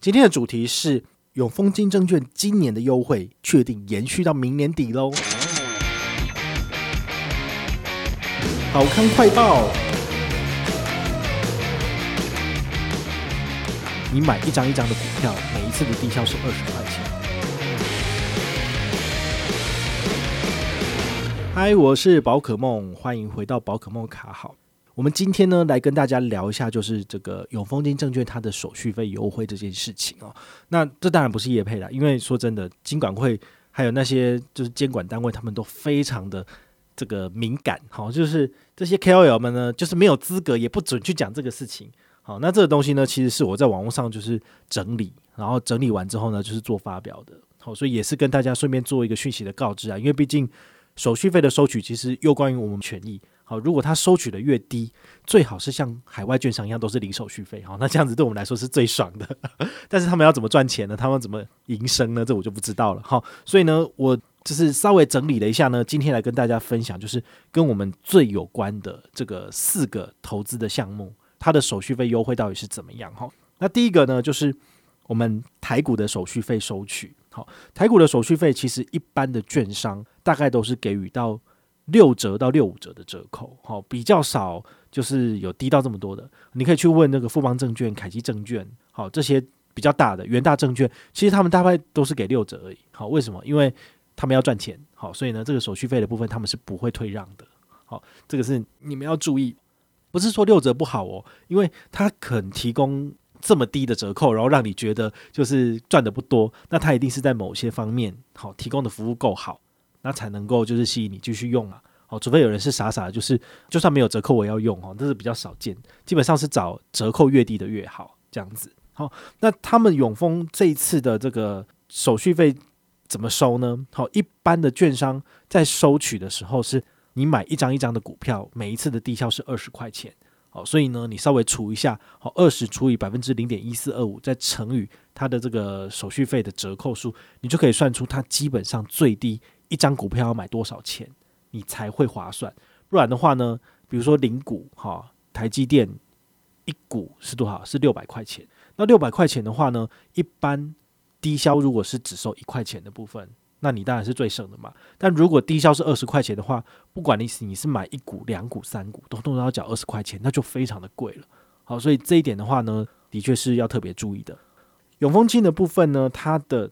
今天的主题是永丰金证券今年的优惠确定延续到明年底喽。好康快报，你买一张一张的股票，每一次的低消是二十块钱。嗨，我是宝可梦，欢迎回到宝可梦卡好。我们今天呢，来跟大家聊一下，就是这个永丰金证券它的手续费优惠这件事情哦。那这当然不是业配啦，因为说真的，金管会还有那些就是监管单位，他们都非常的这个敏感，好，就是这些 KOL 们呢，就是没有资格，也不准去讲这个事情。好，那这个东西呢，其实是我在网络上就是整理，然后整理完之后呢，就是做发表的。好，所以也是跟大家顺便做一个讯息的告知啊，因为毕竟手续费的收取其实又关于我们权益。好，如果他收取的越低，最好是像海外券商一样都是零手续费。好，那这样子对我们来说是最爽的。但是他们要怎么赚钱呢？他们怎么营生呢？这我就不知道了。好，所以呢，我就是稍微整理了一下呢，今天来跟大家分享，就是跟我们最有关的这个四个投资的项目，它的手续费优惠到底是怎么样？哈，那第一个呢，就是我们台股的手续费收取。好，台股的手续费其实一般的券商大概都是给予到。六折到六五折的折扣，好，比较少，就是有低到这么多的。你可以去问那个富邦证券、凯基证券，好，这些比较大的元大证券，其实他们大概都是给六折而已。好，为什么？因为他们要赚钱，好，所以呢，这个手续费的部分他们是不会退让的。好，这个是你们要注意，不是说六折不好哦，因为他肯提供这么低的折扣，然后让你觉得就是赚的不多，那他一定是在某些方面好提供的服务够好。那才能够就是吸引你继续用啊，哦，除非有人是傻傻的，就是就算没有折扣我也要用哦，这是比较少见，基本上是找折扣越低的越好这样子。好，那他们永丰这一次的这个手续费怎么收呢？好，一般的券商在收取的时候是，你买一张一张的股票，每一次的低效是二十块钱。好，所以呢，你稍微除一下，好，二十除以百分之零点一四二五，再乘以它的这个手续费的折扣数，你就可以算出它基本上最低。一张股票要买多少钱，你才会划算？不然的话呢，比如说零股哈，台积电一股是多少？是六百块钱。那六百块钱的话呢，一般低消如果是只收一块钱的部分，那你当然是最省的嘛。但如果低消是二十块钱的话，不管你是你是买一股、两股、三股，都都要缴二十块钱，那就非常的贵了。好，所以这一点的话呢，的确是要特别注意的。永丰金的部分呢，它的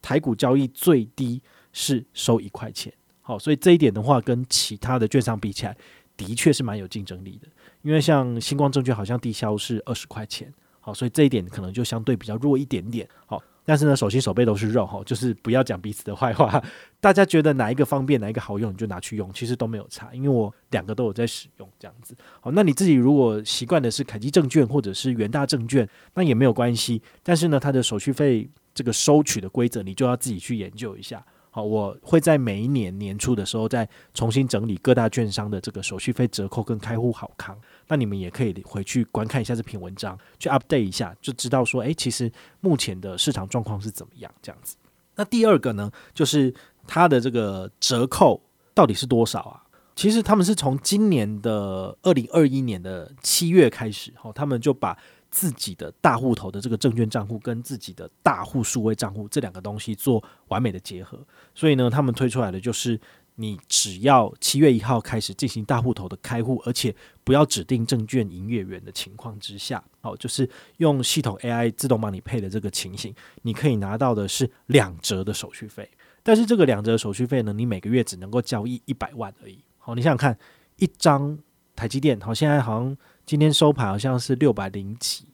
台股交易最低。是收一块钱，好，所以这一点的话，跟其他的券商比起来，的确是蛮有竞争力的。因为像星光证券好像低消是二十块钱，好，所以这一点可能就相对比较弱一点点，好。但是呢，手心手背都是肉，哈，就是不要讲彼此的坏话。大家觉得哪一个方便，哪一个好用，你就拿去用，其实都没有差，因为我两个都有在使用，这样子。好，那你自己如果习惯的是凯基证券或者是元大证券，那也没有关系。但是呢，它的手续费这个收取的规则，你就要自己去研究一下。好，我会在每一年年初的时候再重新整理各大券商的这个手续费折扣跟开户好康。那你们也可以回去观看一下这篇文章，去 update 一下，就知道说，诶，其实目前的市场状况是怎么样这样子。那第二个呢，就是它的这个折扣到底是多少啊？其实他们是从今年的二零二一年的七月开始，好，他们就把。自己的大户头的这个证券账户跟自己的大户数位账户这两个东西做完美的结合，所以呢，他们推出来的就是你只要七月一号开始进行大户头的开户，而且不要指定证券营业员的情况之下，好，就是用系统 AI 自动帮你配的这个情形，你可以拿到的是两折的手续费。但是这个两折手续费呢，你每个月只能够交易一百万而已。好，你想想看，一张台积电，好，现在好像。今天收盘好像是六百零几，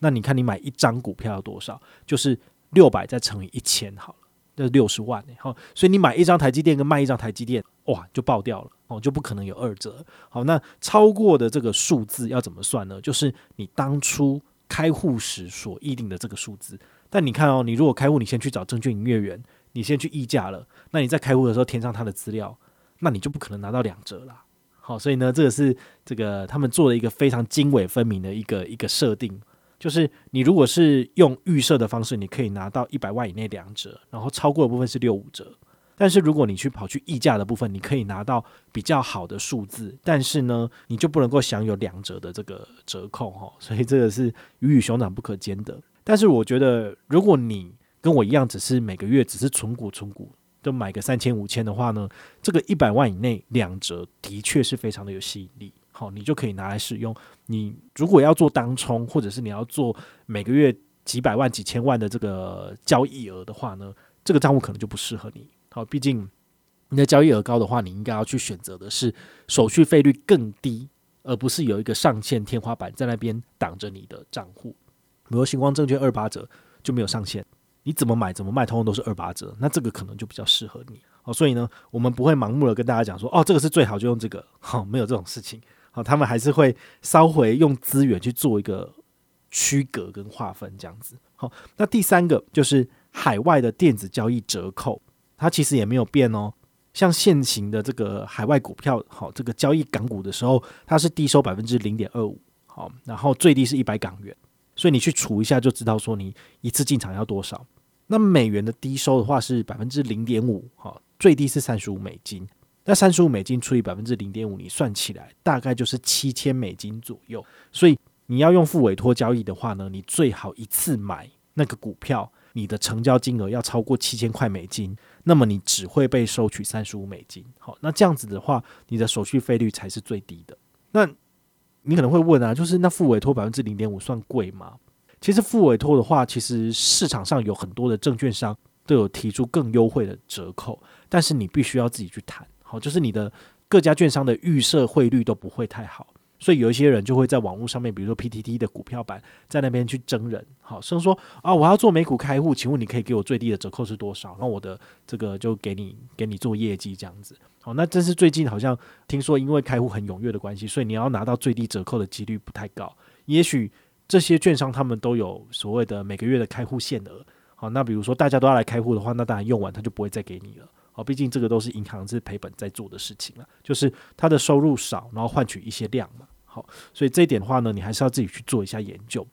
那你看你买一张股票要多少？就是六百再乘以一千好了，那六十万好，所以你买一张台积电跟卖一张台积电，哇，就爆掉了哦，就不可能有二折。好，那超过的这个数字要怎么算呢？就是你当初开户时所议定的这个数字。但你看哦，你如果开户，你先去找证券营业员，你先去议价了，那你在开户的时候填上他的资料，那你就不可能拿到两折了。好，所以呢，这个是这个他们做了一个非常经纬分明的一个一个设定，就是你如果是用预设的方式，你可以拿到一百万以内两折，然后超过的部分是六五折。但是如果你去跑去溢价的部分，你可以拿到比较好的数字，但是呢，你就不能够享有两折的这个折扣哈。所以这个是鱼与熊掌不可兼得。但是我觉得，如果你跟我一样，只是每个月只是存股存股，就买个三千五千的话呢，这个一百万以内两折的确是非常的有吸引力。好，你就可以拿来使用。你如果要做当冲，或者是你要做每个月几百万、几千万的这个交易额的话呢，这个账户可能就不适合你。好，毕竟你的交易额高的话，你应该要去选择的是手续费率更低，而不是有一个上限天花板在那边挡着你的账户。比如星光证券二八折就没有上限，你怎么买怎么卖，通通都是二八折，那这个可能就比较适合你。哦，所以呢，我们不会盲目的跟大家讲说，哦，这个是最好就用这个，好，没有这种事情。好他们还是会稍微用资源去做一个区隔跟划分，这样子。好，那第三个就是海外的电子交易折扣，它其实也没有变哦。像现行的这个海外股票，好，这个交易港股的时候，它是低收百分之零点二五，好，然后最低是一百港元，所以你去除一下就知道说你一次进场要多少。那美元的低收的话是百分之零点五，好，最低是三十五美金。那三十五美金除以百分之零点五，你算起来大概就是七千美金左右。所以你要用付委托交易的话呢，你最好一次买那个股票，你的成交金额要超过七千块美金，那么你只会被收取三十五美金。好，那这样子的话，你的手续费率才是最低的。那你可能会问啊，就是那付委托百分之零点五算贵吗？其实付委托的话，其实市场上有很多的证券商都有提出更优惠的折扣，但是你必须要自己去谈。好，就是你的各家券商的预设汇率都不会太好，所以有一些人就会在网络上面，比如说 PTT 的股票版，在那边去征人，好，甚至说啊，我要做美股开户，请问你可以给我最低的折扣是多少？那我的这个就给你给你做业绩这样子。好，那这是最近好像听说，因为开户很踊跃的关系，所以你要拿到最低折扣的几率不太高。也许这些券商他们都有所谓的每个月的开户限额。好，那比如说大家都要来开户的话，那当然用完他就不会再给你了。哦，毕竟这个都是银行是赔本在做的事情了，就是它的收入少，然后换取一些量嘛。好，所以这一点的话呢，你还是要自己去做一下研究。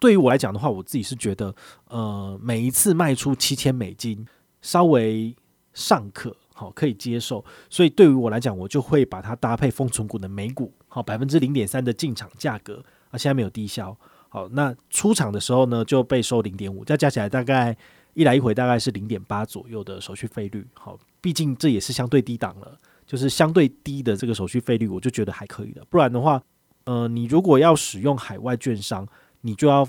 对于我来讲的话，我自己是觉得，呃，每一次卖出七千美金，稍微尚可，好，可以接受。所以对于我来讲，我就会把它搭配封存股的美股，好，百分之零点三的进场价格啊，现在没有低消，好，那出场的时候呢，就被收零点五，再加起来大概。一来一回大概是零点八左右的手续费率，好，毕竟这也是相对低档了，就是相对低的这个手续费率，我就觉得还可以的。不然的话，呃，你如果要使用海外券商，你就要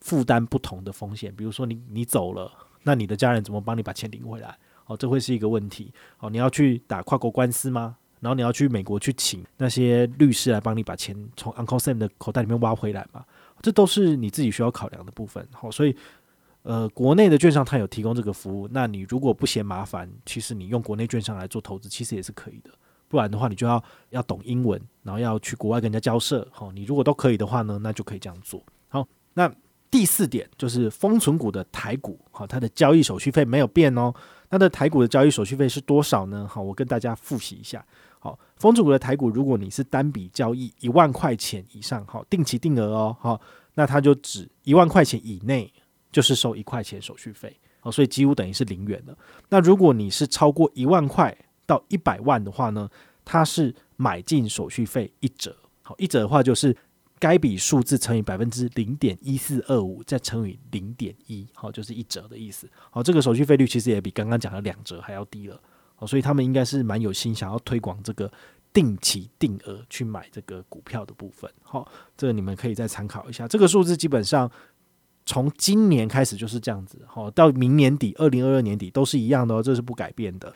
负担不同的风险，比如说你你走了，那你的家人怎么帮你把钱领回来？哦，这会是一个问题。哦，你要去打跨国官司吗？然后你要去美国去请那些律师来帮你把钱从 Uncle Sam 的口袋里面挖回来嘛？这都是你自己需要考量的部分。好，所以。呃，国内的券商它有提供这个服务，那你如果不嫌麻烦，其实你用国内券商来做投资，其实也是可以的。不然的话，你就要要懂英文，然后要去国外跟人家交涉。好，你如果都可以的话呢，那就可以这样做。好，那第四点就是封存股的台股，好，它的交易手续费没有变哦。它的台股的交易手续费是多少呢？好，我跟大家复习一下。好，丰存股的台股，如果你是单笔交易一万块钱以上，好，定期定额哦，好，那它就只一万块钱以内。就是收一块钱手续费，好，所以几乎等于是零元的。那如果你是超过一万块到一百万的话呢，它是买进手续费一折，好，一折的话就是该笔数字乘以百分之零点一四二五，再乘以零点一，好，就是一折的意思。好，这个手续费率其实也比刚刚讲的两折还要低了，好，所以他们应该是蛮有心想要推广这个定期定额去买这个股票的部分。好，这个你们可以再参考一下，这个数字基本上。从今年开始就是这样子，好，到明年底，二零二二年底都是一样的哦，这是不改变的。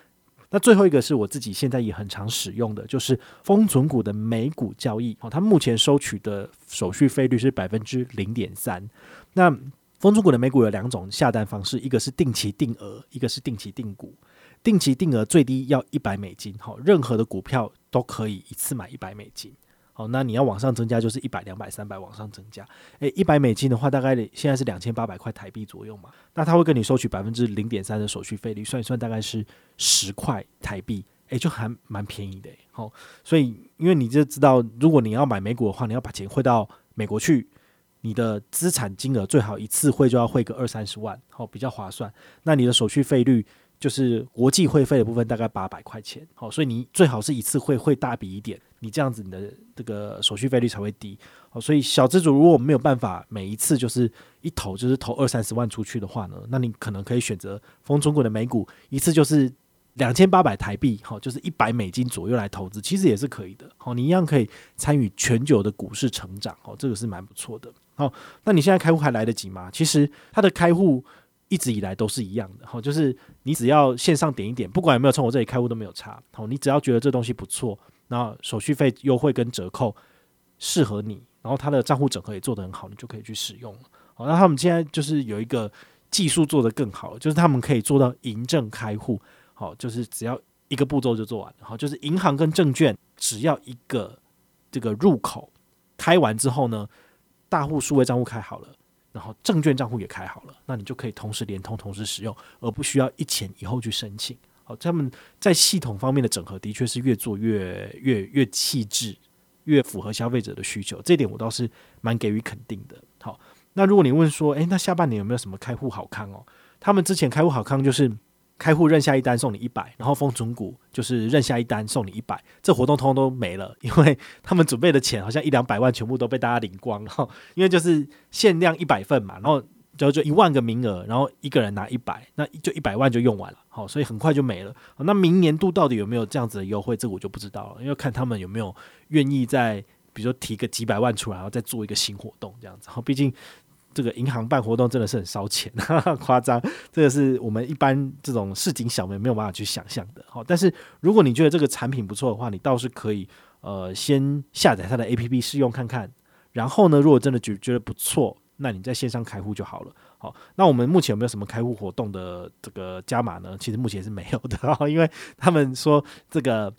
那最后一个是我自己现在也很常使用的，就是封存股的美股交易，好，它目前收取的手续费率是百分之零点三。那封存股的美股有两种下单方式，一个是定期定额，一个是定期定股。定期定额最低要一百美金，好，任何的股票都可以一次买一百美金。好，那你要往上增加，就是一百、两百、三百往上增加。诶，一百美金的话，大概现在是两千八百块台币左右嘛。那他会跟你收取百分之零点三的手续费率，算一算大概是十块台币，诶，就还蛮便宜的。好，所以因为你就知道，如果你要买美股的话，你要把钱汇到美国去，你的资产金额最好一次汇就要汇个二三十万，好，比较划算。那你的手续费率。就是国际汇费的部分大概八百块钱，好，所以你最好是一次汇汇大笔一点，你这样子你的这个手续费率才会低，好，所以小资主如果没有办法每一次就是一投就是投二三十万出去的话呢，那你可能可以选择丰存股的美股，一次就是两千八百台币，好，就是一百美金左右来投资，其实也是可以的，好，你一样可以参与全球的股市成长，好，这个是蛮不错的，好，那你现在开户还来得及吗？其实它的开户。一直以来都是一样的，好，就是你只要线上点一点，不管有没有从我这里开户都没有差，好，你只要觉得这东西不错，然后手续费优惠跟折扣适合你，然后它的账户整合也做得很好，你就可以去使用了。好，那他们现在就是有一个技术做得更好，就是他们可以做到银证开户，好，就是只要一个步骤就做完，好，就是银行跟证券只要一个这个入口开完之后呢，大户数位账户开好了。然后证券账户也开好了，那你就可以同时连通、同时使用，而不需要一前一后去申请。好，他们在系统方面的整合的确是越做越越越细致，越符合消费者的需求。这点我倒是蛮给予肯定的。好，那如果你问说，诶，那下半年有没有什么开户好康哦？他们之前开户好康就是。开户认下一单送你一百，然后封存股就是认下一单送你一百，这活动通通都没了，因为他们准备的钱好像一两百万全部都被大家领光了，因为就是限量一百份嘛，然后就就一万个名额，然后一个人拿一百，那就一百万就用完了，好，所以很快就没了。那明年度到底有没有这样子的优惠，这个我就不知道了，因为看他们有没有愿意再比如说提个几百万出来，然后再做一个新活动这样子，好，毕竟。这个银行办活动真的是很烧钱，哈哈，夸张，这个是我们一般这种市井小民没有办法去想象的。好，但是如果你觉得这个产品不错的话，你倒是可以呃先下载它的 APP 试用看看。然后呢，如果真的觉觉得不错，那你在线上开户就好了。好，那我们目前有没有什么开户活动的这个加码呢？其实目前是没有的，因为他们说这个。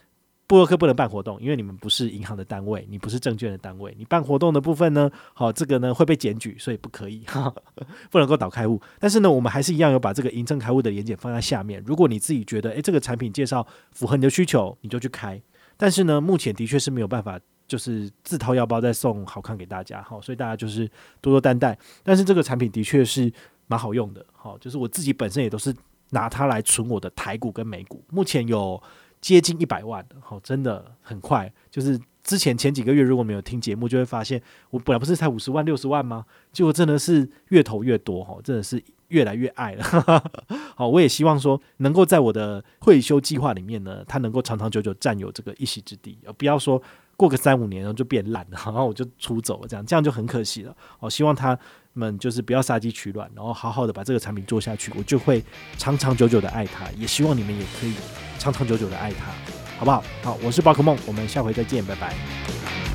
布洛克不能办活动，因为你们不是银行的单位，你不是证券的单位，你办活动的部分呢，好，这个呢会被检举，所以不可以，哈哈，不能够导开户。但是呢，我们还是一样有把这个银证开户的连结放在下面。如果你自己觉得，诶，这个产品介绍符合你的需求，你就去开。但是呢，目前的确是没有办法，就是自掏腰包再送好看给大家，好，所以大家就是多多担待。但是这个产品的确是蛮好用的，好，就是我自己本身也都是拿它来存我的台股跟美股，目前有。接近一百万的，好，真的很快。就是之前前几个月，如果没有听节目，就会发现我本来不是才五十万、六十万吗？结果真的是越投越多，哈，真的是越来越爱了。好，我也希望说，能够在我的退休计划里面呢，它能够长长久久占有这个一席之地，而不要说过个三五年然后就变烂了，然后我就出走了，这样这样就很可惜了。我希望他们就是不要杀鸡取卵，然后好好的把这个产品做下去，我就会长长久久的爱它。也希望你们也可以。长长久久的爱他，好不好？好，我是宝可梦，我们下回再见，拜拜。